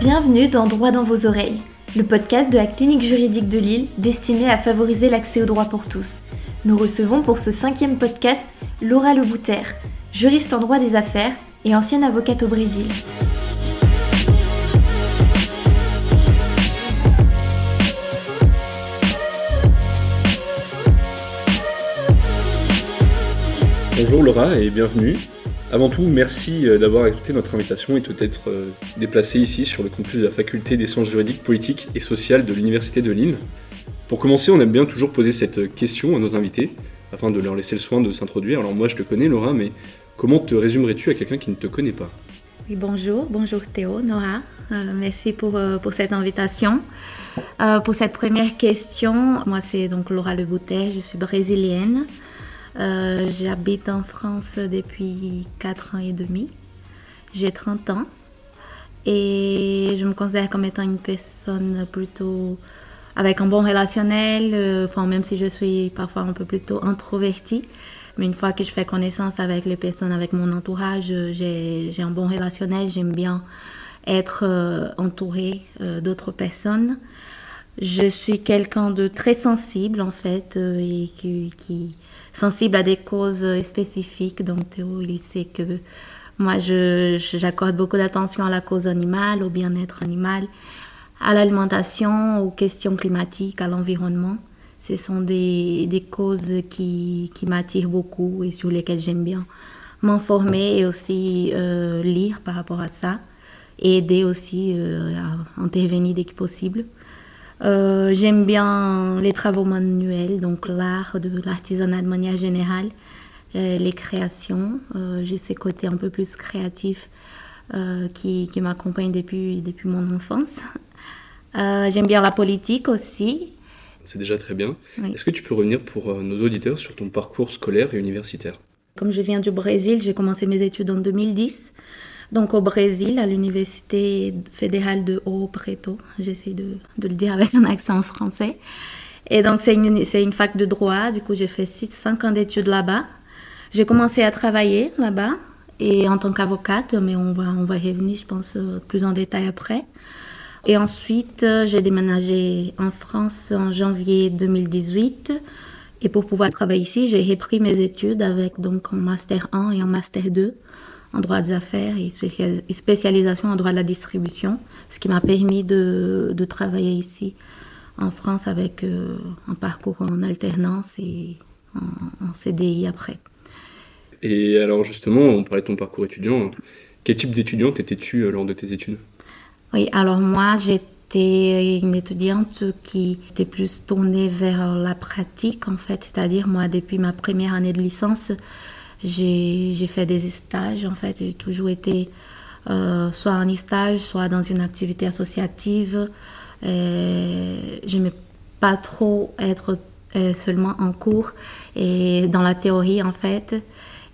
Bienvenue dans Droit dans vos oreilles, le podcast de la clinique juridique de Lille destiné à favoriser l'accès au droit pour tous. Nous recevons pour ce cinquième podcast Laura Lebouter, juriste en droit des affaires et ancienne avocate au Brésil. Bonjour Laura et bienvenue. Avant tout, merci euh, d'avoir accepté notre invitation et de t'être euh, déplacé ici sur le campus de la faculté des sciences juridiques, politiques et sociales de l'Université de Lille. Pour commencer, on aime bien toujours poser cette question à nos invités afin de leur laisser le soin de s'introduire. Alors moi je te connais Laura, mais comment te résumerais-tu à quelqu'un qui ne te connaît pas? Oui, bonjour, bonjour Théo, Nora. Euh, merci pour, pour cette invitation. pour cette première question, moi c'est donc Laura Leboutet, je suis brésilienne. Euh, j'habite en France depuis 4 ans et demi. J'ai 30 ans et je me considère comme étant une personne plutôt avec un bon relationnel, euh, même si je suis parfois un peu plutôt introvertie. Mais une fois que je fais connaissance avec les personnes, avec mon entourage, j'ai un bon relationnel. J'aime bien être euh, entourée d'autres personnes. Je suis quelqu'un de très sensible en fait et qui, qui, sensible à des causes spécifiques. Donc Théo, il sait que moi, j'accorde beaucoup d'attention à la cause animale, au bien-être animal, à l'alimentation, aux questions climatiques, à l'environnement. Ce sont des, des causes qui, qui m'attirent beaucoup et sur lesquelles j'aime bien m'informer et aussi euh, lire par rapport à ça et aider aussi euh, à intervenir dès que possible. Euh, j'aime bien les travaux manuels, donc l'art, de l'artisanat de manière générale, euh, les créations. Euh, j'ai ces côtés un peu plus créatifs qui, qui m'accompagnent depuis, depuis mon enfance. j'aime bien la politique aussi. C'est déjà très bien. Est-ce que tu peux revenir pour nos auditeurs sur ton parcours scolaire et universitaire? Comme je viens du Brésil, j'ai commencé mes études en 2010 donc au Brésil, à l'université fédérale de Ouro Preto. J'essaie de, le dire avec un accent français. Et donc c'est une, fac de droit. Du coup, j'ai fait 6, 5 ans d'études là-bas. J'ai commencé à travailler là-bas et en tant qu'avocate, mais on va, on va revenir, je pense, euh, plus en détail après. Et ensuite, euh, j'ai déménagé en France en janvier 2018. Et pour pouvoir travailler ici, j'ai repris mes études avec donc un master 1 et un master 2 en droit des affaires et spécialisation en droit de la distribution, ce qui m'a permis de, de, travailler ici en France avec euh, un parcours en alternance et en, CDI après. Et alors justement, on parlait de ton parcours étudiant. Quel type d'étudiante étais-tu euh, lors de tes études? Oui, alors moi j'étais une étudiante qui était plus tournée vers la pratique en fait, c'est-à-dire moi depuis ma première année de licence, j'ai fait des stages, en fait. J'ai toujours été euh, soit en stage, soit dans une activité associative. Je n'aimais pas trop être euh, seulement en cours et dans la théorie, en fait.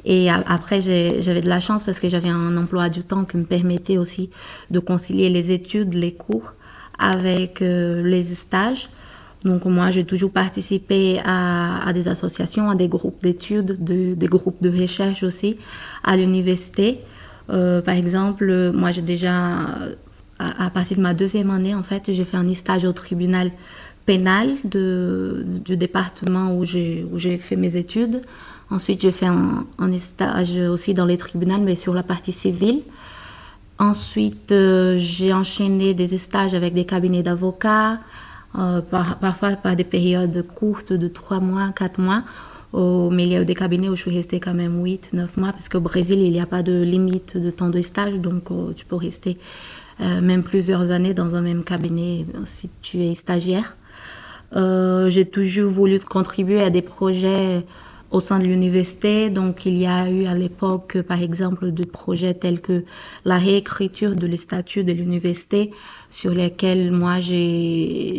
Et après, j'avais de la chance parce que j'avais un emploi du temps qui me permettait aussi de concilier les études, les cours avec euh, les stages. Donc moi, j'ai toujours participé à, des associations, à des groupes d'études, des groupes de recherche aussi à l'université. Euh, par exemple, moi, j'ai déjà, à, partir de ma deuxième année, en fait, j'ai fait un stage au tribunal pénal de, du département où j'ai fait mes études. Ensuite, j'ai fait un, stage aussi dans les tribunaux, mais sur la partie civile. Ensuite, euh, j'ai enchaîné des stages avec des cabinets d'avocats, euh, parfois par des périodes courtes de 3 mois, 4 mois. Au milieu des cabinets où je suis restée quand même 8, 9 mois, parce qu'au Brésil, il n'y a pas de limite de temps de stage, donc euh, tu peux rester euh, même plusieurs années dans un même cabinet si tu es stagiaire. J'ai toujours voulu contribuer à des projets au sein de l'université. Donc, il y a eu à l'époque, par exemple, des projets tels que la réécriture de les statuts de l'université sur lesquels moi j'ai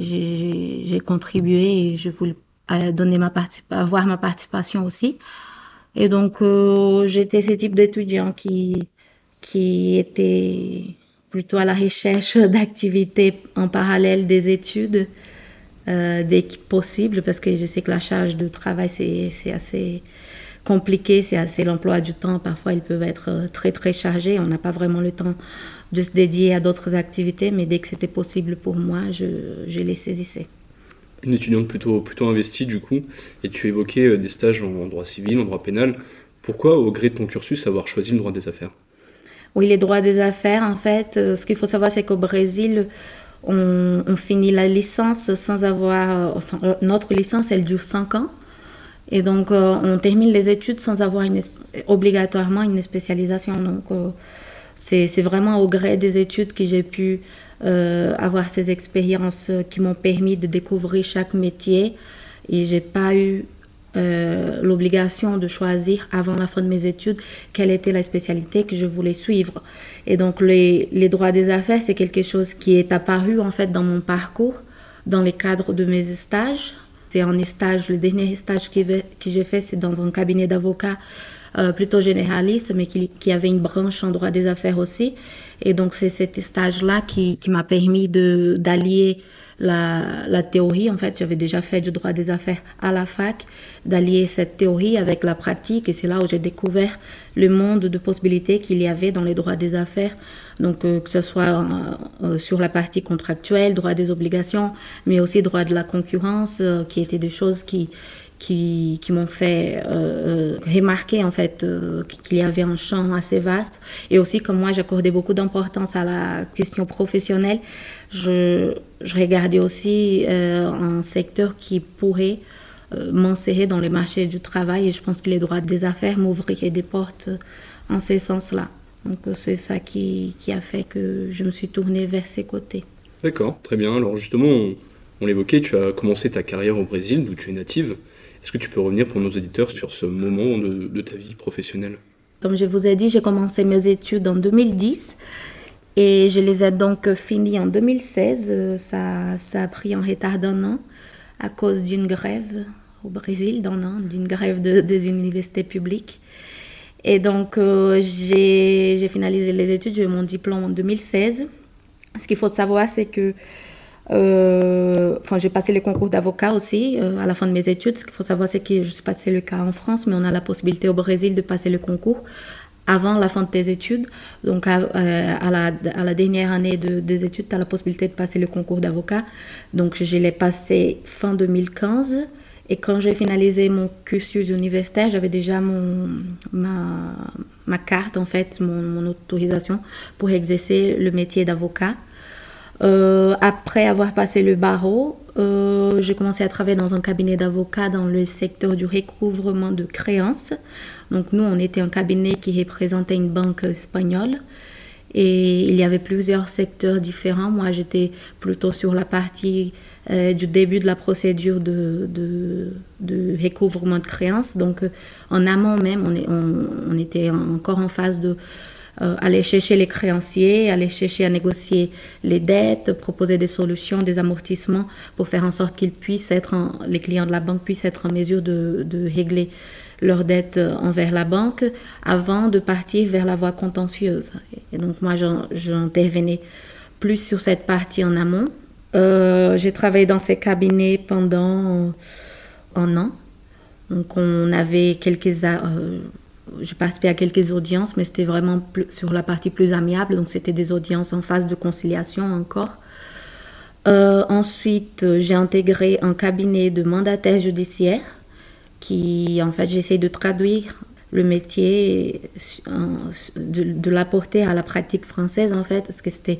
contribué et je voulais donner ma avoir ma participation aussi. Et donc, euh, j'étais ce type d'étudiant qui, qui était plutôt à la recherche d'activités en parallèle des études euh, dès possible, parce que je sais que la charge de travail, c'est assez compliqué, c'est l'emploi du temps. Parfois, ils peuvent être euh, très, très chargés. On n'a pas vraiment le temps de se dédier à d'autres activités, mais dès que c'était possible pour moi, je, je, les saisissais. Une étudiante plutôt, plutôt investie, du coup, et tu évoquais euh, des stages en droit civil, en droit pénal. Pourquoi, au gré de ton cursus, avoir choisi le droit des affaires? Oui, les droits des affaires, en fait, euh, ce qu'il faut savoir, c'est qu'au Brésil, on, on, finit la licence sans avoir. Enfin, notre licence, elle dure 5 ans. Et donc, euh, on termine les études sans avoir une, obligatoirement une spécialisation. Donc, euh, c'est vraiment au gré des études que j'ai pu euh, avoir ces expériences qui m'ont permis de découvrir chaque métier. Et j'ai pas eu l'obligation de choisir avant la fin de mes études quelle était la spécialité que je voulais suivre. Et donc, les, les droits des affaires, c'est quelque chose qui est apparu en fait dans mon parcours, dans les cadres de mes stages c'est un stage, le dernier stage que, j'ai fait, c'est dans un cabinet d'avocats euh, plutôt généraliste, mais qui, avait une branche en droit des affaires aussi. Et donc, c'est cet stage-là qui, qui m'a permis d'allier la, la, théorie. En fait, j'avais déjà fait du droit des affaires à la fac, d'allier cette théorie avec la pratique. Et c'est là où j'ai découvert le monde de possibilités qu'il y avait dans les droits des affaires. Donc, euh, que ce soit euh, sur la partie contractuelle, droit des obligations, mais aussi droit de la concurrence, qui étaient des choses qui, qui, m'ont fait euh, remarquer en fait euh, qu'il y avait un champ assez vaste. Et aussi comme moi j'accordais beaucoup d'importance à la question professionnelle je, regardais aussi euh, un secteur qui pourrait m'insérer dans le marché du travail. Et je pense que les droits des affaires m'ouvraient des portes en ce sens-là. Donc c'est ça qui, qui, a fait que je me suis tournée vers ces côtés. D'accord, très bien. Alors justement, on l'évoquait, tu as commencé ta carrière au Brésil, d'où tu es native. Est-ce que tu peux revenir pour nos auditeurs sur ce moment de, ta vie professionnelle? Comme je vous ai dit, j'ai commencé mes études en 2010 et je les ai donc finies en 2016. Ça, ça a pris en retard d'un an à cause d'une grève au Brésil d'un an, d'une grève de, des universités publiques. Et donc, euh, j'ai finalisé les études, j'ai eu mon diplôme en 2016. Ce qu'il faut savoir, c'est que euh, j'ai passé le concours d'avocat aussi euh, à la fin de mes études. Ce qu'il faut savoir, c'est que je suis passé le cas en France, mais on a la possibilité au Brésil de passer le concours avant la fin de tes études. Donc, à, euh, la, dernière année de, des études, tu as la possibilité de passer le concours d'avocat. Donc, je l'ai passé fin 2015. Et quand j'ai finalisé mon cursus universitaire, j'avais déjà mon, ma, carte, en fait, mon autorisation pour exercer le métier d'avocat. Euh, après avoir passé le barreau, euh, j'ai commencé à travailler dans un cabinet d'avocats dans le secteur du recouvrement de créances. Donc nous, on était un cabinet qui représentait une banque espagnole. Et il y avait plusieurs secteurs différents. Moi, j'étais plutôt sur la partie euh, du début de la procédure de, recouvrement de créances. Donc, en amont même, on était encore en phase de euh, aller chercher les créanciers, aller chercher à négocier les dettes, proposer des solutions, des amortissements pour faire en sorte qu'ils puissent être, les clients de la banque puissent être en mesure de, régler leurs dettes envers la banque avant de partir vers la voie contentieuse. Et donc moi, j'intervenais plus sur cette partie en amont. Euh, j'ai travaillé dans ces cabinets pendant un an. Donc on avait quelques... Euh, j'ai participé à quelques audiences, mais c'était vraiment sur la partie plus amiable. Donc, c'était des audiences en phase de conciliation encore. Euh, ensuite, j'ai intégré un cabinet de mandataire judiciaire qui, en fait, j'essaie de traduire le métier, de, de l'apporter à la pratique française, en fait, parce que c'était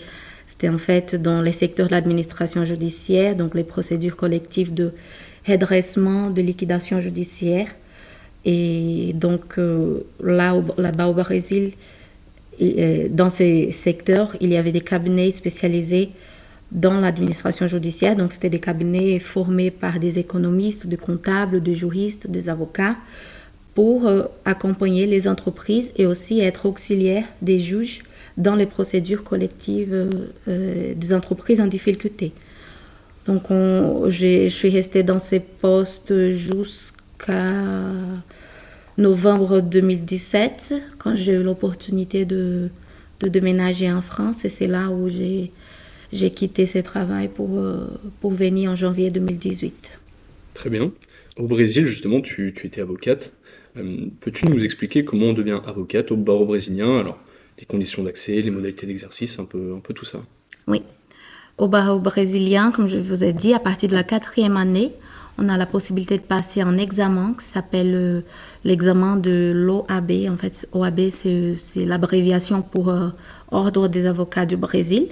en fait dans les secteurs de l'administration judiciaire, donc les procédures collectives de redressement, de liquidation judiciaire. Et donc euh, là, là-bas au Brésil, euh, dans ces secteurs, il y avait des cabinets spécialisés dans l'administration judiciaire. Donc c'était des cabinets formés par des économistes, des comptables, des juristes, des avocats pour euh, accompagner les entreprises et aussi être auxiliaires des juges dans les procédures collectives des entreprises en difficulté. Donc je suis restée dans ces postes jusqu'à novembre 2017, quand j'ai eu l'opportunité de, de, déménager en France. Et c'est là où j'ai, j'ai quitté ce travail pour, euh, pour venir en janvier 2018. Très bien. Au Brésil, justement, tu, tu étais avocate. Peux-tu nous expliquer comment on devient avocate au barreau brésilien? Alors, les conditions d'accès, les modalités d'exercice, un peu, un peu tout ça. Oui. Au barreau brésilien, comme je vous ai dit, à partir de la quatrième année, on a la possibilité de passer un examen qui s'appelle euh, l'examen de l'OAB. En fait, OAB, c'est l'abréviation pour euh, Ordre des avocats du Brésil.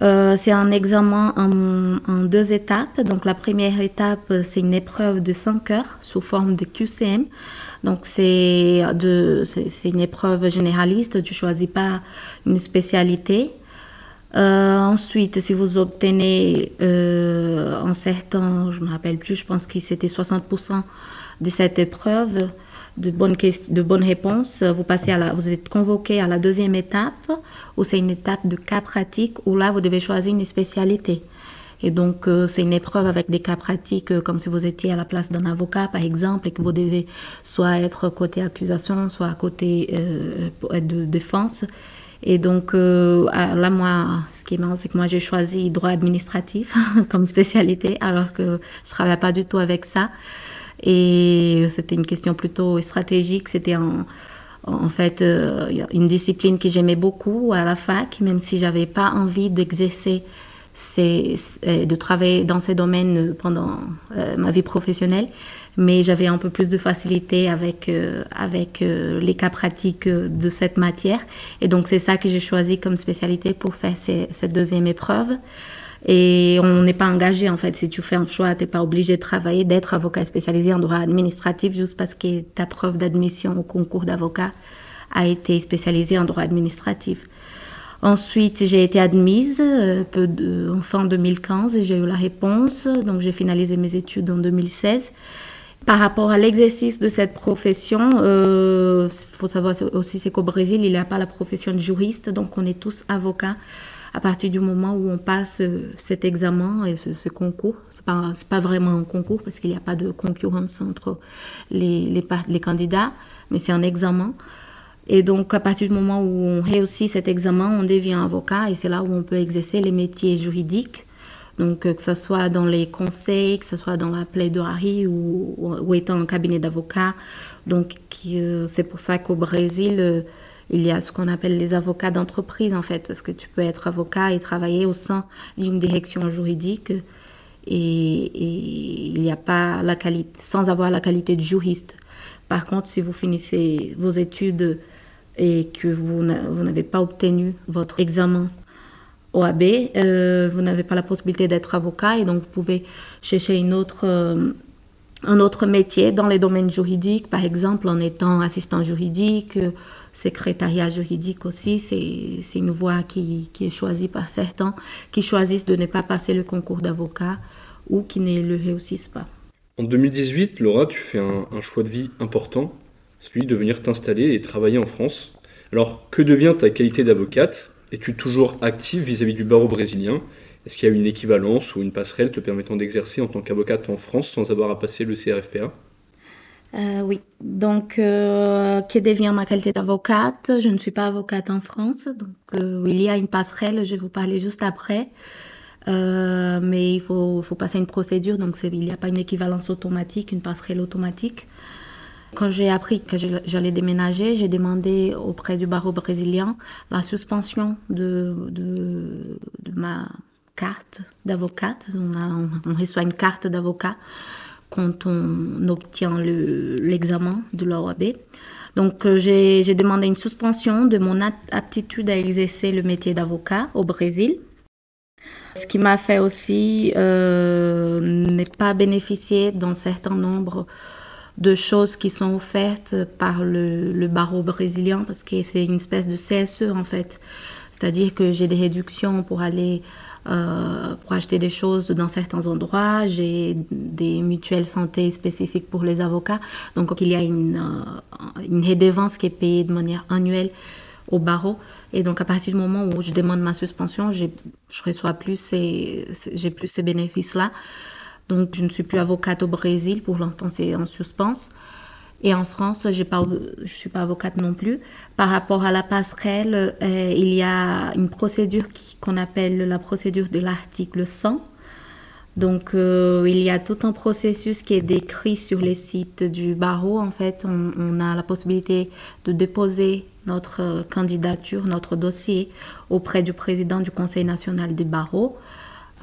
Euh, c'est un examen en, deux étapes. Donc la première étape, c'est une épreuve de 5 heures sous forme de QCM. Donc c'est une épreuve généraliste, tu choisis pas une spécialité. Euh, ensuite, si vous obtenez euh, un certain, je me rappelle plus, je pense que c'était 60% de cette épreuve de bonnes, de bonnes réponses, vous, vous êtes convoqué à la deuxième étape, où c'est une étape de cas pratique, où là, vous devez choisir une spécialité. Et donc, euh, c'est une épreuve avec des cas pratiques, comme si vous étiez à la place d'un avocat, par exemple, et que vous devez soit être côté accusation, soit côté euh, de défense. Et donc, euh, là, moi, ce qui est marrant, c'est que moi, j'ai choisi droit administratif comme spécialité, alors que je travaille pas du tout avec ça. Et c'était une question plutôt stratégique. C'était en, fait euh, une discipline que j'aimais beaucoup à la fac, même si j'avais pas envie d'exercer de travailler dans ces domaines pendant euh, ma vie professionnelle, mais j'avais un peu plus de facilité avec, euh, avec euh, les cas pratiques de cette matière. Et donc, c'est ça que j'ai choisi comme spécialité pour faire cette deuxième épreuve. Et on n'est pas engagé, en fait. Si tu fais un choix, tu n'es pas obligé de travailler, d'être avocat spécialisé en droit administratif juste parce que ta preuve d'admission au concours d'avocat a été spécialisée en droit administratif. Ensuite, j'ai été admise euh, peu en fin 2015 et j'ai eu la réponse. Donc, j'ai finalisé mes études en 2016. Par rapport à l'exercice de cette profession, il euh, faut savoir aussi c'est qu'au Brésil, il n'y a pas la profession de juriste, donc on est tous avocats à partir du moment où on passe euh, cet examen et ce, concours. C'est pas pas vraiment un concours parce qu'il n'y a pas de concurrence entre les candidats, mais c'est un examen. Et donc, à partir du moment où on réussit cet examen, on devient avocat et c'est là où on peut exercer les métiers juridiques. Donc, euh, que ce soit dans les conseils, que ce soit dans la plaidoirie ou, étant un cabinet d'avocat. Donc, euh, c'est pour ça qu'au Brésil, euh, il y a ce qu'on appelle les avocats d'entreprise, en fait, parce que tu peux être avocat et travailler au sein d'une direction juridique et il n'y a pas la qualité, sans avoir la qualité de juriste. Par contre, si vous finissez vos études et que vous n'avez pas obtenu votre examen OAB, euh, vous n'avez pas la possibilité d'être avocat et donc vous pouvez chercher une autre, euh, un autre métier dans les domaines juridiques, par exemple en étant assistant juridique, secrétariat juridique aussi. C'est une voie qui, qui, est choisie par certains qui choisissent de ne pas passer le concours d'avocat ou qui ne le réussissent pas. En 2018, Laura, tu fais un choix de vie important celui de venir t'installer et travailler en France. Alors, que devient ta qualité d'avocate? Es-tu toujours active vis-à-vis du barreau brésilien? Est-ce qu'il y a une équivalence ou une passerelle te permettant d'exercer en tant qu'avocate en France sans avoir à passer le CRFPA euh, oui, donc euh, que devient ma qualité d'avocate? Je ne suis pas avocate en France, donc euh, il y a une passerelle, je vais vous parler juste après. Mais il faut passer une procédure, donc il n'y a pas une équivalence automatique, une passerelle automatique. Quand j'ai appris que j'allais déménager, j'ai demandé auprès du barreau brésilien la suspension de, de, ma carte d'avocate. On, on, reçoit une carte d'avocat quand on obtient l'examen de l'OAB. Donc euh, j'ai demandé une suspension de mon aptitude à exercer le métier d'avocat au Brésil. Ce qui m'a fait aussi euh, ne pas bénéficier d'un certain nombre de choses qui sont offertes par le, barreau brésilien parce que c'est une espèce de CSE en fait. C'est-à-dire que j'ai des réductions pour aller euh, pour acheter des choses dans certains endroits. J'ai des mutuelles santé spécifiques pour les avocats. Donc il y a une, euh, une rédévance qui est payée de manière annuelle au barreau. Et donc à partir du moment où je demande ma suspension, je reçois plus ces, j'ai plus ces bénéfices-là. Donc, je ne suis plus avocate au Brésil. Pour l'instant, c'est en suspens. Et en France, je ne suis pas avocate non plus. Par rapport à la passerelle, euh, il y a une procédure qu'on appelle la procédure de l'article 100. Donc, il y a tout un processus qui est décrit sur les sites du barreau. En fait, on, on a la possibilité de déposer notre candidature, notre dossier auprès du président du Conseil national des barreaux,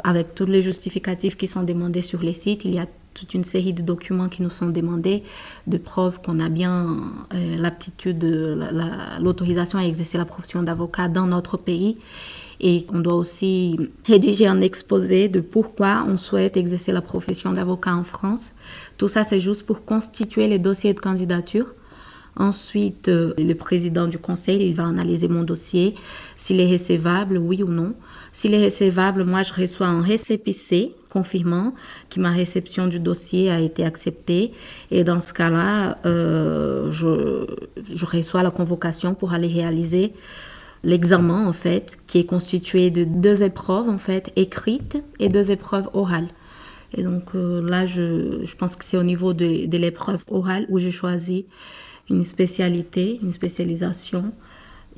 avec tous les justificatifs qui sont demandés sur les sites. Il y a toute une série de documents qui nous sont demandés, de preuves qu'on a bien euh, l'aptitude, l'autorisation à exercer la profession d'avocat dans notre pays. Et on doit aussi rédiger un exposé de pourquoi on souhaite exercer la profession d'avocat en France. Tout ça, c'est juste pour constituer les dossiers de candidature. Ensuite, euh, le président du conseil, il va analyser mon dossier, s'il est recevable, oui ou non. S'il est recevable, moi, je reçois un récépissé confirmant que ma réception du dossier a été acceptée. Et dans ce cas-là, euh, je, reçois la convocation pour aller réaliser l'examen, en fait, qui est constitué de deux épreuves, en fait, écrites et deux épreuves orales. Et donc euh, là, je, pense que c'est au niveau de l'épreuve orale où j'ai choisi une spécialité, une spécialisation.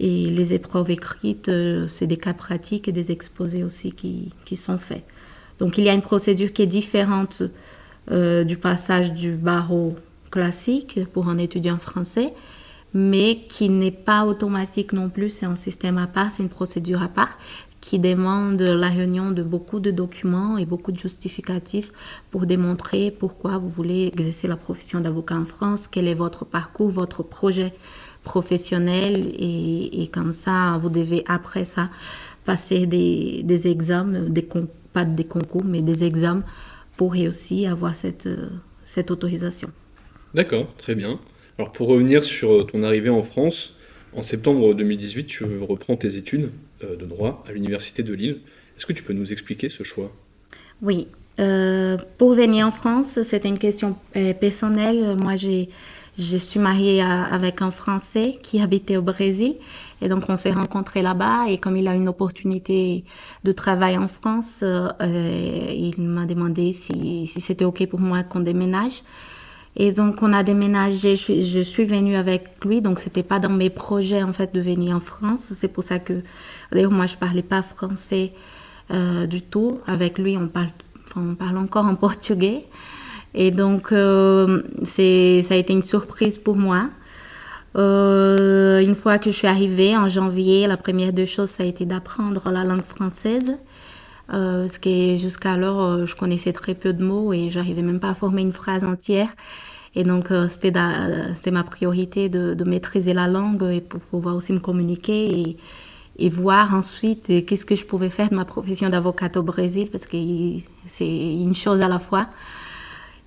Et les épreuves écrites, euh, c'est des cas pratiques et des exposés aussi qui, qui, sont faits. Donc il y a une procédure qui est différente euh, du passage du barreau classique pour un étudiant français, mais qui n'est pas automatique non plus, c'est un système à part, c'est une procédure à part qui demande la réunion de beaucoup de documents et beaucoup de justificatifs pour démontrer pourquoi vous voulez exercer la profession d'avocat en France, quel est votre parcours, votre projet professionnel et, comme ça, vous devez après ça passer des, des examens, des, pas des concours, mais des examens pour réussir avoir cette, cette autorisation. D'accord, très bien. Alors pour revenir sur ton arrivée en France, en septembre 2018, tu reprends tes études euh, de droit à l'Université de Lille. Est-ce que tu peux nous expliquer ce choix? Oui. Euh, pour venir en France, c'était une question euh, personnelle. Moi, j'ai, je suis mariée avec un Français qui habitait au Brésil. Et donc, on s'est rencontrés là-bas. Et comme il a une opportunité de travail en France, il m'a demandé si, c'était OK pour moi qu'on déménage. Et donc, on a déménagé, je suis, je venue avec lui, donc c'était pas dans mes projets, en fait, de venir en France. C'est pour ça que, d'ailleurs, moi, je parlais pas français euh, du tout. Avec lui, on parle, on parle encore en portugais. Et donc, euh, ça a été une surprise pour moi. Euh, une fois que je suis arrivée en janvier, la première des choses, ça a été d'apprendre la langue française. Euh, parce que jusqu'alors, euh, je connaissais très peu de mots et j'arrivais même pas à former une phrase entière. Et donc, c'était, ma priorité de, de, maîtriser la langue et pour pouvoir aussi me communiquer et, et voir ensuite qu'est-ce que je pouvais faire de ma profession d'avocate au Brésil, parce que c'est une chose à la fois.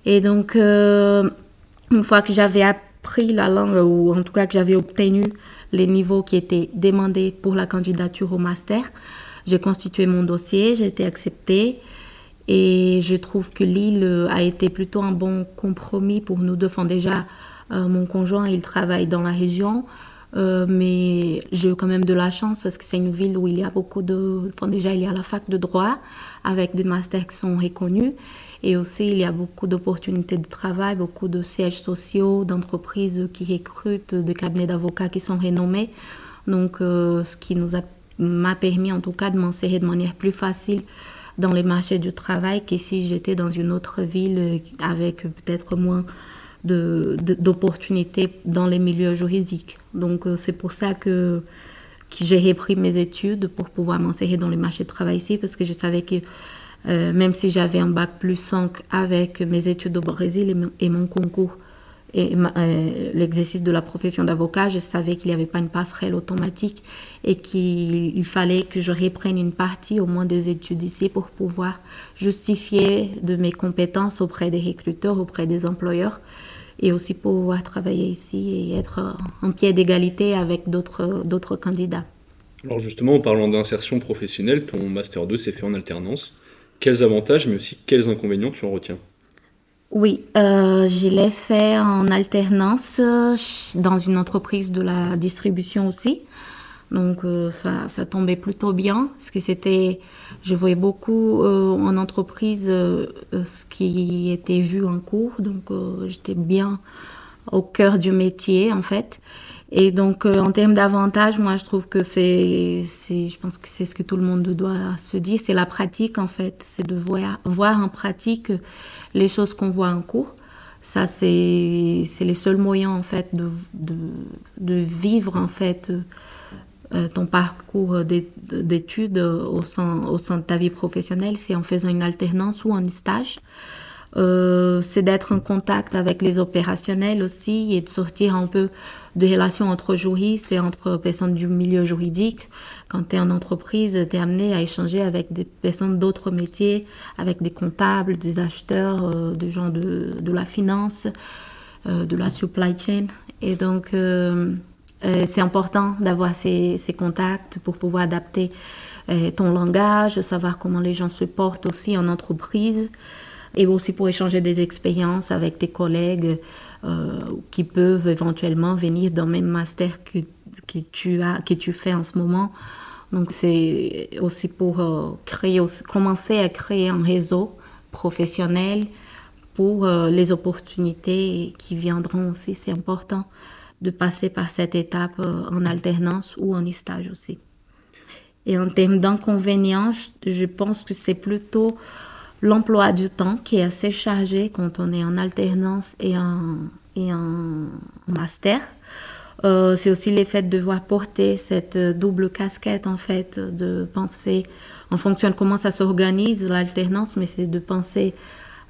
Et donc, une fois que j'avais appris la langue, ou en tout cas que j'avais obtenu les niveaux qui étaient demandés pour la candidature au master, j'ai constitué mon dossier, j'ai été acceptée et je trouve que l'île a été plutôt un bon compromis pour nous deux. Enfin, déjà, euh, mon conjoint, il travaille dans la région, euh, mais j'ai quand même de la chance parce que c'est une ville où il y a beaucoup de... Déjà, il y a la fac de droit avec des masters qui sont reconnus. Et aussi, il y a beaucoup d'opportunités de travail, beaucoup de sièges sociaux, d'entreprises qui recrutent, de cabinets d'avocats qui sont renommés. Donc, euh, ce qui nous m'a permis en tout cas de m'insérer de manière plus facile dans les marchés du travail que si j'étais dans une autre ville euh, avec peut-être moins d'opportunités de, dans les milieux juridiques. Donc euh, c'est pour ça que, que j'ai repris mes études pour pouvoir m'insérer dans les marchés du travail ici parce que je savais que euh, même si j'avais un bac plus 5 avec mes études au Brésil et mon concours et euh, l'exercice de la profession d'avocat, je savais qu'il n'y avait pas une passerelle automatique et qu'il fallait que je reprenne une partie au moins des études ici pour pouvoir justifier de mes compétences auprès des recruteurs, auprès des employeurs et aussi pouvoir travailler ici et être en pied d'égalité avec d'autres candidats. Alors justement, en parlant d'insertion professionnelle, ton Master 2 s'est fait en alternance. Quels avantages, mais aussi quels inconvénients tu en retiens oui, euh, je l'ai fait en alternance euh, dans une entreprise de la distribution aussi. Donc euh, ça, ça, tombait plutôt bien parce que c'était, je voyais beaucoup en entreprise ce qui était vu en cours, donc j'étais bien au cœur du métier en fait. Et donc, en termes d'avantages, moi, je trouve que c'est, je pense que c'est ce que tout le monde doit se dire, c'est la pratique, en fait. C'est de voir, voir en pratique les choses qu'on voit en cours. Ça, c'est, c'est les seuls moyens, en fait, de, de, de vivre, en fait, euh, ton parcours d'études au sein, au sein de ta vie professionnelle, c'est en faisant une alternance ou un stage. Euh, c'est d'être en contact avec les opérationnels aussi et de sortir un peu de relations entre juristes et entre personnes du milieu juridique. Quand tu es en entreprise, tu es amené à échanger avec des personnes d'autres métiers, avec des comptables, des acheteurs, euh, des gens de, de la finance, euh, de la supply chain. Et donc, c'est important d'avoir ces, ces, contacts pour pouvoir adapter ton langage, savoir comment les gens se portent aussi en entreprise et aussi pour échanger des expériences avec tes collègues euh, qui peuvent éventuellement venir dans le même master que, que, tu as, que tu fais en ce moment. Donc c'est aussi pour euh, créer, commencer à créer un réseau professionnel pour euh, les opportunités qui viendront aussi. C'est important de passer par cette étape en alternance ou en stage aussi. Et en termes d'inconvénients, je pense que c'est plutôt l'emploi du temps qui est assez chargé quand on est en alternance et en, et en master. Euh, c'est aussi l'effet de devoir porter cette double casquette, en fait, de penser en fonction de comment ça s'organise, l'alternance, mais c'est de penser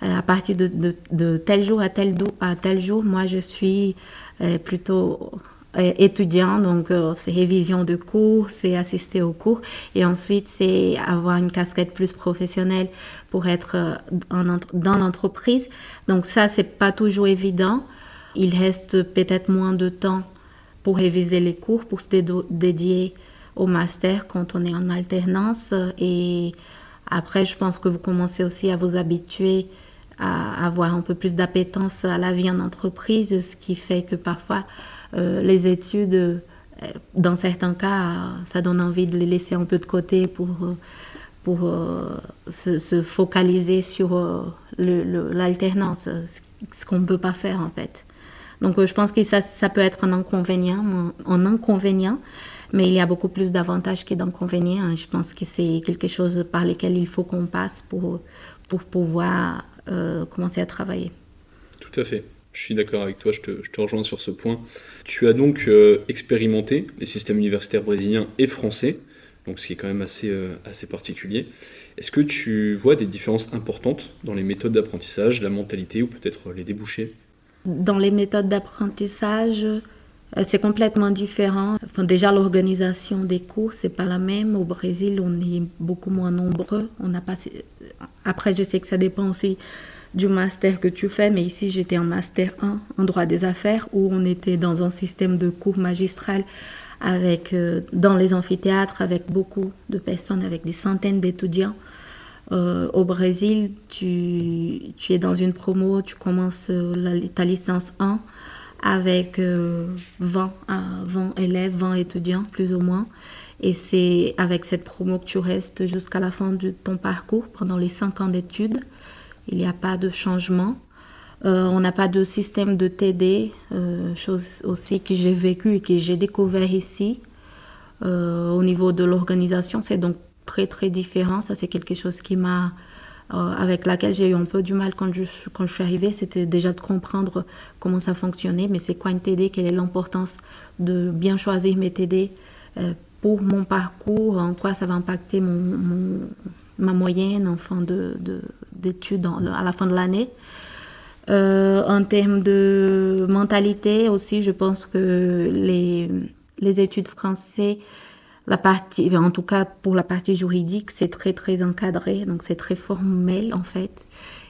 euh, à partir de, de, tel jour à tel, à tel jour. Moi, je suis euh, plutôt euh, étudiant, donc euh, c'est révision de cours, c'est assister aux cours, et ensuite c'est avoir une casquette plus professionnelle pour être euh, dans l'entreprise. Donc ça, c'est pas toujours évident. Il reste peut-être moins de temps pour réviser les cours, pour se dédier au master quand on est en alternance. Et après, je pense que vous commencez aussi à vous habituer à avoir un peu plus d'appétence à la vie en entreprise, ce qui fait que parfois euh, les études, euh, dans certains cas, ça donne envie de les laisser un peu de côté pour, pour euh, se, focaliser sur l'alternance, ce qu'on ne peut pas faire en fait. Donc je pense que ça, ça peut être un inconvénient, un inconvénient, mais il y a beaucoup plus d'avantages que d'inconvénients. Je pense que c'est quelque chose par lequel il faut qu'on passe pour, pour pouvoir commencer à travailler. Tout à fait. Je suis d'accord avec toi, je te, rejoins sur ce point. Tu as donc euh, expérimenté les systèmes universitaires brésiliens et français, donc ce qui est quand même assez, euh, assez particulier. Est-ce que tu vois des différences importantes dans les méthodes d'apprentissage, la mentalité ou peut-être les débouchés? Dans les méthodes d'apprentissage, euh, c'est complètement différent. Déjà, l'organisation des cours, c'est pas la même. Au Brésil, on est beaucoup moins nombreux. On a pas... Après, je sais que ça dépend aussi du master que tu fais, mais ici j'étais en master 1 en droit des affaires où on était dans un système de cours magistral avec euh, dans les amphithéâtres avec beaucoup de personnes, avec des centaines d'étudiants. Euh, au Brésil, tu, tu, es dans une promo, tu commences euh, ta licence 1 avec 20, 20 élèves, 20 étudiants plus ou moins. Et c'est avec cette promo que tu restes jusqu'à la fin de ton parcours pendant les 5 ans d'études. Il n'y a pas de changement. Euh, on n'a pas de système de TD, euh, chose aussi que j'ai vécu et que j'ai découvert ici. Euh, au niveau de l'organisation, c'est donc très très différent. Ça, c'est quelque chose qui m'a, avec laquelle j'ai eu un peu du mal quand je, quand je suis arrivée. C'était déjà de comprendre comment ça fonctionnait, mais c'est quoi une TD, quelle est l'importance de bien choisir mes TD mon parcours, en quoi ça va impacter mon, ma moyenne en fin de, d'études à la fin de l'année. Euh, en termes de mentalité aussi, je pense que les, les études françaises, la partie, en tout cas pour la partie juridique, c'est très très encadré, donc c'est très formel en fait.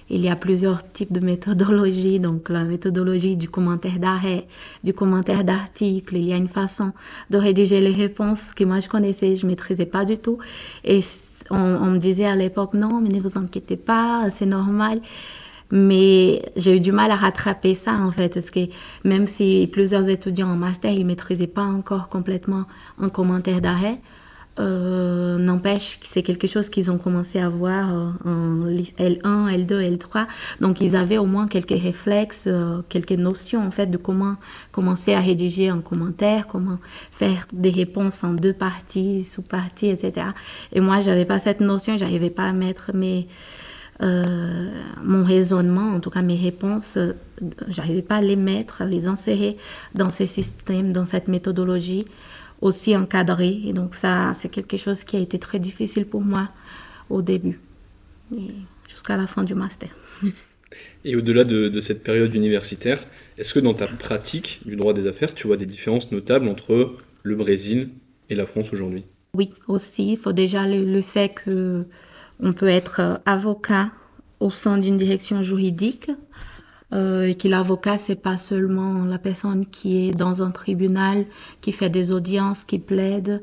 Il y a plusieurs types de méthodologies, donc la méthodologie du commentaire d'arrêt, du commentaire d'article. Il y a une façon de rédiger les réponses que moi je connaissais, je maîtrisais pas du tout. Et on, on me disait à l'époque non, mais ne vous inquiétez pas, c'est normal. Mais j'ai eu du mal à rattraper ça en fait, parce que même si plusieurs étudiants en master, ils maîtrisaient pas encore complètement un commentaire d'arrêt, Euh, n'empêche que c'est quelque chose qu'ils ont commencé à voir euh, en L1, L2, L3. Donc ils avaient au moins quelques réflexes, euh, quelques notions en fait de comment commencer à rédiger un commentaire, comment faire des réponses en deux parties, sous-parties, etc. Et moi, j'avais pas cette notion, j'arrivais pas à mettre mes mon raisonnement, en tout cas mes réponses, j'arrivais pas à les mettre, à les insérer dans ces systèmes, dans cette méthodologie aussi encadré. Et donc ça, c'est quelque chose qui a été très difficile pour moi au début, jusqu'à la fin du master. Et au-delà de, cette période universitaire, est-ce que dans ta pratique du droit des affaires, tu vois des différences notables entre le Brésil et la France aujourd'hui? Oui, aussi. Il faut déjà le, le fait que on peut être avocat au sein d'une direction juridique euh, et que l'avocat c'est pas seulement la personne qui est dans un tribunal, qui fait des audiences, qui plaide.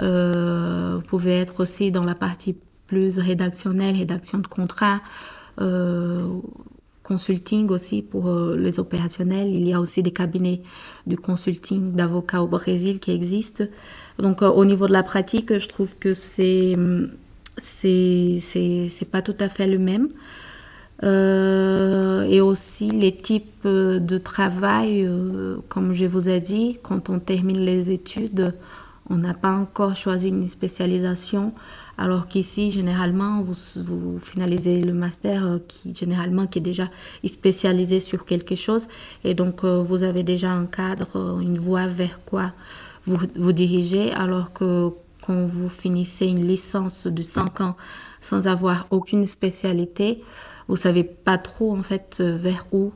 Euh, vous pouvez être aussi dans la partie plus rédactionnelle, rédaction de contrat, euh, consulting aussi pour euh, les opérationnels. Il y a aussi des cabinets de consulting d'avocats au Brésil qui existent. Donc euh, au niveau de la pratique, je trouve que c'est c'est c'est pas tout à fait le même. Euh, et aussi les types de travail, euh, comme je vous ai dit, quand on termine les études, on n'a pas encore choisi une spécialisation, alors qu'ici, généralement, vous, vous, finalisez le master euh, qui, généralement, qui est déjà spécialisé sur quelque chose, et donc vous avez déjà un cadre, une voie vers quoi vous vous dirigez, alors que quand vous finissez une licence de 5 ans sans avoir aucune spécialité, vous savez pas trop en fait euh, vers où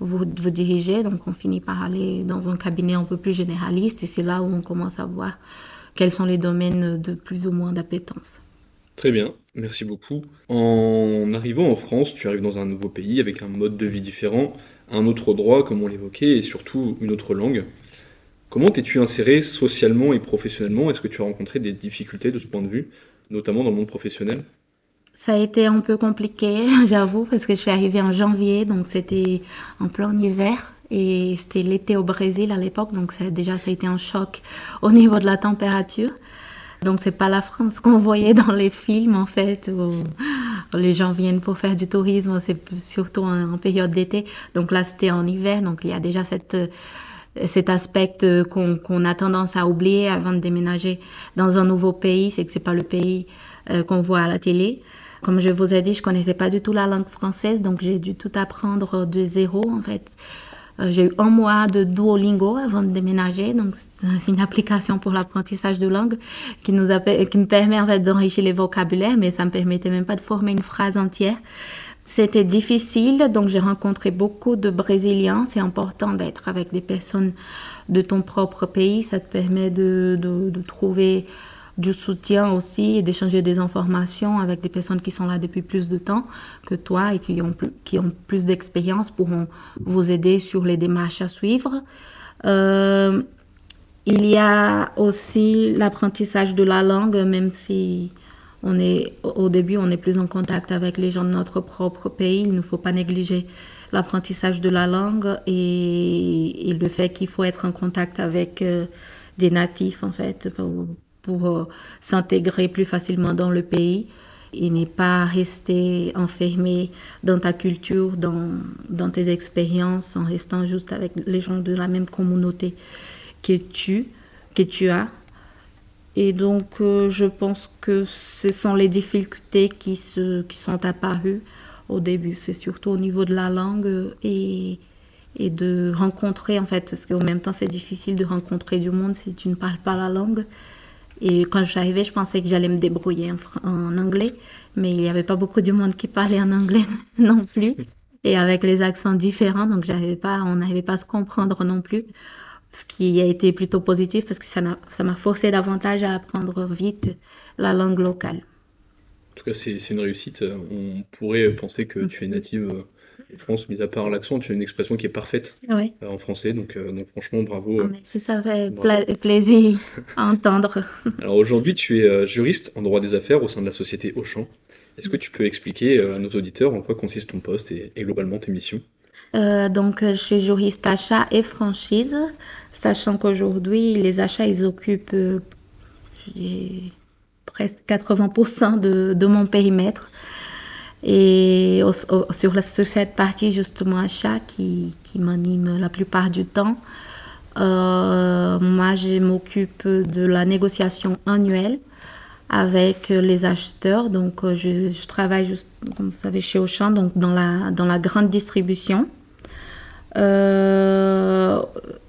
vous vous dirigez. Donc on finit par aller dans un cabinet un peu plus généraliste et c'est là où on commence à voir quels sont les domaines de plus ou moins d'appétence. Très bien, merci beaucoup. En arrivant en France, tu arrives dans un nouveau pays avec un mode de vie différent, un autre droit comme on l'évoquait et surtout une autre langue. Comment t'es-tu inséré socialement et professionnellement? Est-ce que tu as rencontré des difficultés de ce point de vue, notamment dans le monde professionnel? Ça a été un peu compliqué, j'avoue, parce que je suis arrivée en janvier, donc c'était en plein hiver. Et c'était l'été au Brésil à l'époque, donc ça, déjà ça a été un choc au niveau de la température. Donc c'est pas la France qu'on voyait dans les films en fait, où les gens viennent pour faire du tourisme, c'est surtout en, période d'été. Donc là c'était en hiver, donc il y a déjà cet aspect qu'on a tendance à oublier avant de déménager dans un nouveau pays, c'est que c'est pas le pays euh, qu'on voit à la télé. Comme je vous ai dit, je connaissais pas du tout la langue française, donc j'ai dû tout apprendre de zéro en fait. Euh, j'ai eu un mois de Duolingo avant de déménager, donc c'est une application pour l'apprentissage de langue qui nous qui me permet en fait d'enrichir les vocabulaires, mais ça me permettait même pas de former une phrase entière. C'était difficile, donc j'ai rencontré beaucoup de Brésiliens. C'est important d'être avec des personnes de ton propre pays. Ça te permet de, de trouver du soutien aussi et d'échanger des informations avec des personnes qui sont là depuis plus de temps que toi et qui ont plus, qui ont plus d'expérience pourront vous aider sur les démarches à suivre. Euh, il y a aussi l'apprentissage de la langue, même si on est, au début on est plus en contact avec les gens de notre propre pays, il ne faut pas négliger l'apprentissage de la langue et, le fait qu'il faut être en contact avec euh, des natifs en fait pour euh, s'intégrer plus facilement dans le pays et n'est pas rester enfermé dans ta culture, dans, dans tes expériences, en restant juste avec les gens de la même communauté que tu, que tu as. Et donc, euh, je pense que ce sont les difficultés qui, se, qui sont apparues au début. C'est surtout au niveau de la langue et, et de rencontrer, en fait, parce qu'en même temps, c'est difficile de rencontrer du monde si tu ne parles pas la langue. Et quand je suis je pensais que j'allais me débrouiller en, anglais, mais il n'y avait pas beaucoup de monde qui parlait en anglais non plus. Et avec les accents différents, donc on n'arrivait pas à se comprendre non plus. Ce qui a été plutôt positif parce que ça m'a forcé davantage à apprendre vite la langue locale. En tout cas, c'est une réussite. On pourrait penser que tu es native euh, France, mis à part l'accent, tu as une expression qui est parfaite euh, en français, donc, euh, donc franchement, bravo. Ah, ça fait plaisir à entendre. Alors aujourd'hui, tu es euh, juriste en droit des affaires au sein de la société Auchan. Est-ce que tu peux expliquer à nos auditeurs en quoi consiste ton poste et, globalement tes missions? Donc, je suis juriste achat et franchise, sachant qu'aujourd'hui, les achats, ils occupent presque 80% de, de, mon périmètre. Et sur, cette partie justement achat qui, m'anime la plupart du temps, euh, moi je m'occupe de la négociation annuelle avec les acheteurs. Donc je, je travaille, juste, comme vous savez, chez Auchan, donc dans la, dans la grande distribution. Euh,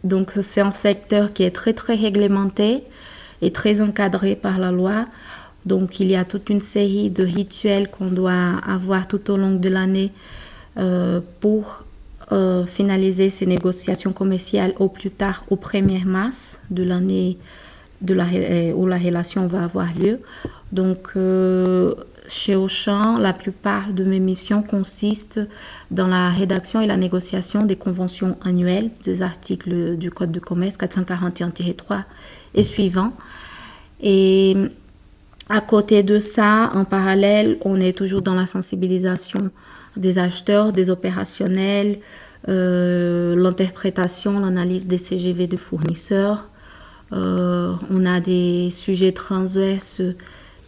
donc c'est un secteur qui est très très réglementé et très encadré par la loi. Donc il y a toute une série de rituels qu'on doit avoir tout au long de l'année euh, pour euh, finaliser ces négociations commerciales au plus tard au 1er mars de l'année la, où la relation va avoir lieu. Donc chez Auchan, la plupart de mes missions consistent dans la rédaction et la négociation des conventions annuelles des articles du Code de commerce 441-3 et suivants. Et à côté de ça, en parallèle, on est toujours dans la sensibilisation des acheteurs, des opérationnels, euh, l'interprétation, l'analyse des CGV de fournisseurs. Euh, on a des sujets transverses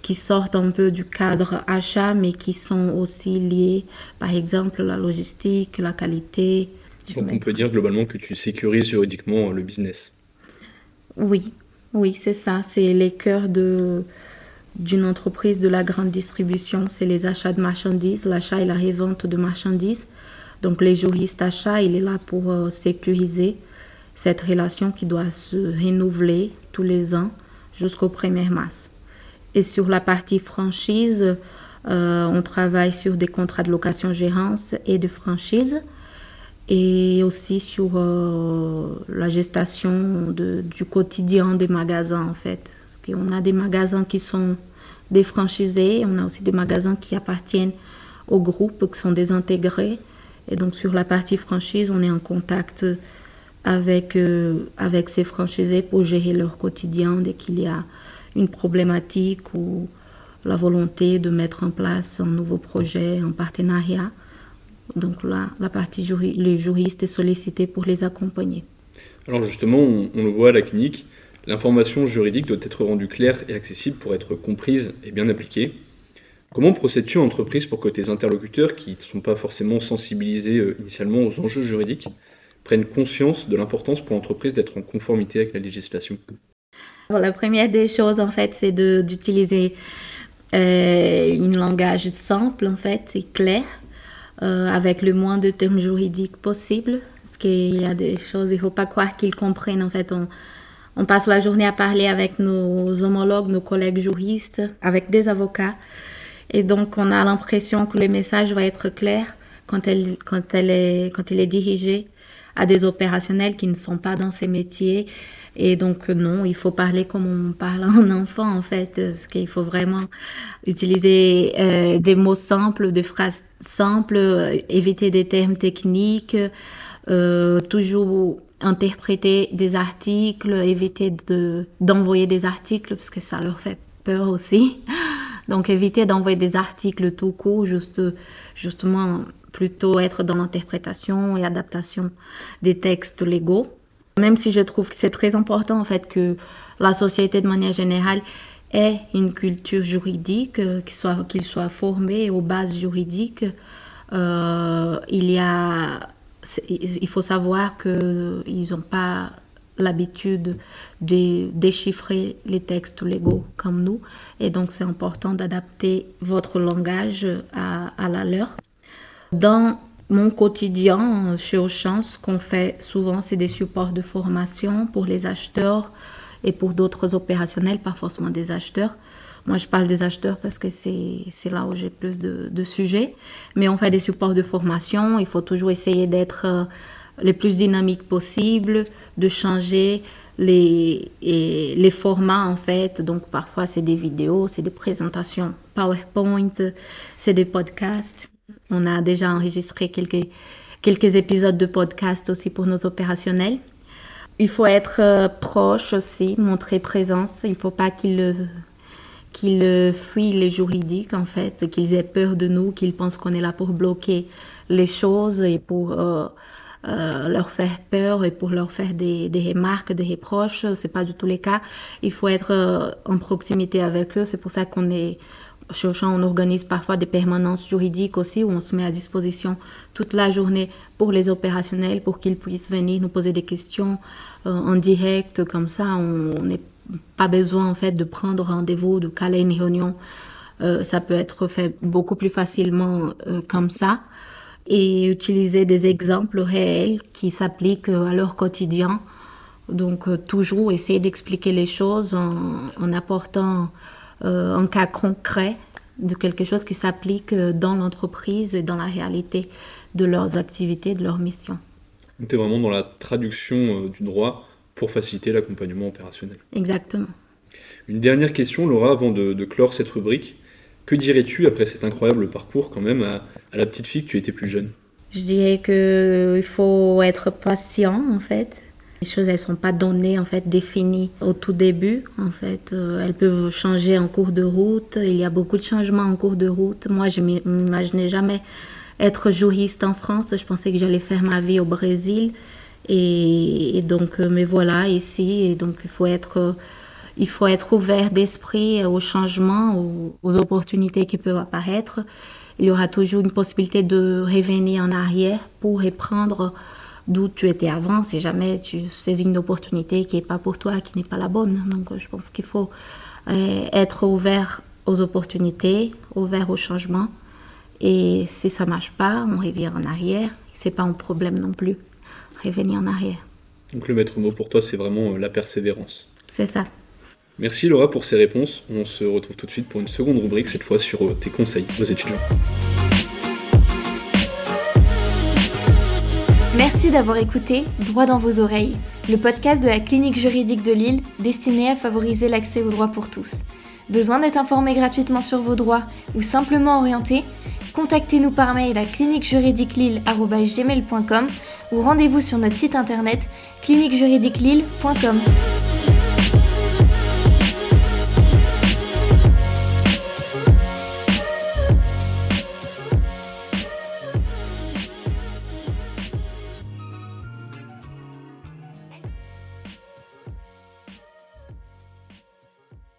qui sortent un peu du cadre achat, mais qui sont aussi liés, par exemple, la logistique, la qualité. Donc on peut dire globalement que tu sécurises juridiquement le business. Oui, oui, c'est ça. C'est les cœurs de d'une entreprise de la grande distribution, c'est les achats de marchandises, l'achat et la revente de marchandises. Donc les juristes achats, il est là pour euh, sécuriser cette relation qui doit se renouveler tous les ans jusqu'au 1er mars. Et sur la partie franchise, euh, on travaille sur des contrats de location-gérance et de franchise et aussi sur euh, la gestation de, du quotidien des magasins en fait. Parce qu'on a des magasins qui sont des franchisés, on a aussi des magasins qui appartiennent au groupe, qui sont désintégrés. Et donc sur la partie franchise, on est en contact avec, euh, avec ces franchisés pour gérer leur quotidien dès qu'il y a une problématique ou la volonté de mettre en place un nouveau projet, un partenariat. Donc là, la partie le juriste est sollicité pour les accompagner. Alors justement, on, le voit à la clinique, l'information juridique doit être rendue claire et accessible pour être comprise et bien appliquée. Comment procèdes-tu en entreprise pour que tes interlocuteurs, qui ne sont pas forcément sensibilisés euh, initialement aux enjeux juridiques, prennent conscience de l'importance pour l'entreprise d'être en conformité avec la législation? La première des choses, en fait, c'est d'utiliser euh, un langage simple, en fait, et clair, euh, avec le moins de termes juridiques possible. Parce qu'il y a des choses, il ne faut pas croire qu'ils comprennent. En fait, on, on passe la journée à parler avec nos homologues, nos collègues juristes, avec des avocats. Et donc, on a l'impression que le message va être clair quand, elle, est, il est dirigé à des opérationnels qui ne sont pas dans ces métiers et donc, non, il faut parler comme on parle à un enfant, en fait, parce qu'il faut vraiment utiliser euh, des mots simples, des phrases simples, euh, éviter des termes techniques, toujours interpréter des articles, éviter de, d'envoyer des articles, parce que ça leur fait peur aussi. Donc, éviter d'envoyer des articles tout court, juste, justement, plutôt être dans l'interprétation et adaptation des textes légaux. Même si je trouve que c'est très important en fait que la société de manière générale ait une culture juridique, euh, qu'il soit, qu'il soit formé aux bases juridiques, euh, il y a, il faut savoir qu'ils n'ont pas l'habitude de déchiffrer les textes légaux comme nous. Et donc, c'est important d'adapter votre langage à, la leur. Dans mon quotidien chez Auchan, ce qu'on fait souvent, c'est des supports de formation pour les acheteurs et pour d'autres opérationnels, pas forcément des acheteurs. Moi, je parle des acheteurs parce que c'est là où j'ai plus de, de, sujets. Mais on fait des supports de formation. Il faut toujours essayer d'être euh, les plus dynamiques possible, de changer les, les formats en fait. Donc parfois, c'est des vidéos, c'est des présentations PowerPoint, c'est des podcasts. On a déjà enregistré quelques, quelques épisodes de podcast aussi pour nos opérationnels. Il faut être euh, proche aussi, montrer présence. Il ne faut pas qu'ils qu'ils fuient les juridiques, en fait, qu'ils aient peur de nous, qu'ils pensent qu'on est là pour bloquer les choses et pour euh, euh, leur faire peur et pour leur faire des, des remarques, des reproches. C'est pas du tout le cas. Il faut être euh, en proximité avec eux. C'est pour ça qu'on est chez on organise parfois des permanences juridiques aussi où on se met à disposition toute la journée pour les opérationnels pour qu'ils puissent venir nous poser des questions en direct comme ça. On pas besoin en fait de prendre rendez-vous, de caler une réunion. Euh, ça peut être fait beaucoup plus facilement euh, comme ça et utiliser des exemples réels qui s'appliquent à leur quotidien. Donc toujours essayer d'expliquer les choses en, apportant euh, un cas concret de quelque chose qui s'applique euh, dans l'entreprise et dans la réalité de leurs activités, de leurs missions. Tu es vraiment dans la traduction euh, du droit pour faciliter l'accompagnement opérationnel. Exactement. Une dernière question, Laura, avant de, clore cette rubrique. Que dirais-tu après cet incroyable parcours quand même à, à la petite fille que tu étais plus jeune? Je dirais qu'il faut être patient en fait. Les choses, elles sont pas données, en fait, définies au tout début. En fait, euh, elles peuvent changer en cours de route. Il y a beaucoup de changements en cours de route. Moi, je m'imaginais jamais être juriste en France. Je pensais que j'allais faire ma vie au Brésil. Et, donc, euh, me voilà ici. Donc, il faut être, il faut être ouvert d'esprit aux changements, aux, aux opportunités qui peuvent apparaître. Il y aura toujours une possibilité de revenir en arrière pour reprendre d'où tu étais avant si jamais tu saisis une opportunité qui n'est pas pour toi, qui n'est pas la bonne. Donc je pense qu'il faut euh, être ouvert aux opportunités, ouvert au changement. Et si ça marche pas, on revient en arrière. C'est pas un problème non plus. Revenir en arrière. Donc le maître mot pour toi, c'est vraiment euh, la persévérance. C'est ça. Merci Laura pour ces réponses. On se retrouve tout de suite pour une seconde rubrique, cette fois sur euh, tes conseils aux étudiants. Merci d'avoir écouté Droit dans vos oreilles, le podcast de la clinique juridique de Lille destiné à favoriser l'accès aux droits pour tous. Besoin d'être informé gratuitement sur vos droits ou simplement orienté Contactez-nous par mail à cliniquejuridiquelille.com ou rendez-vous sur notre site internet cliniquejuridiquelille.com.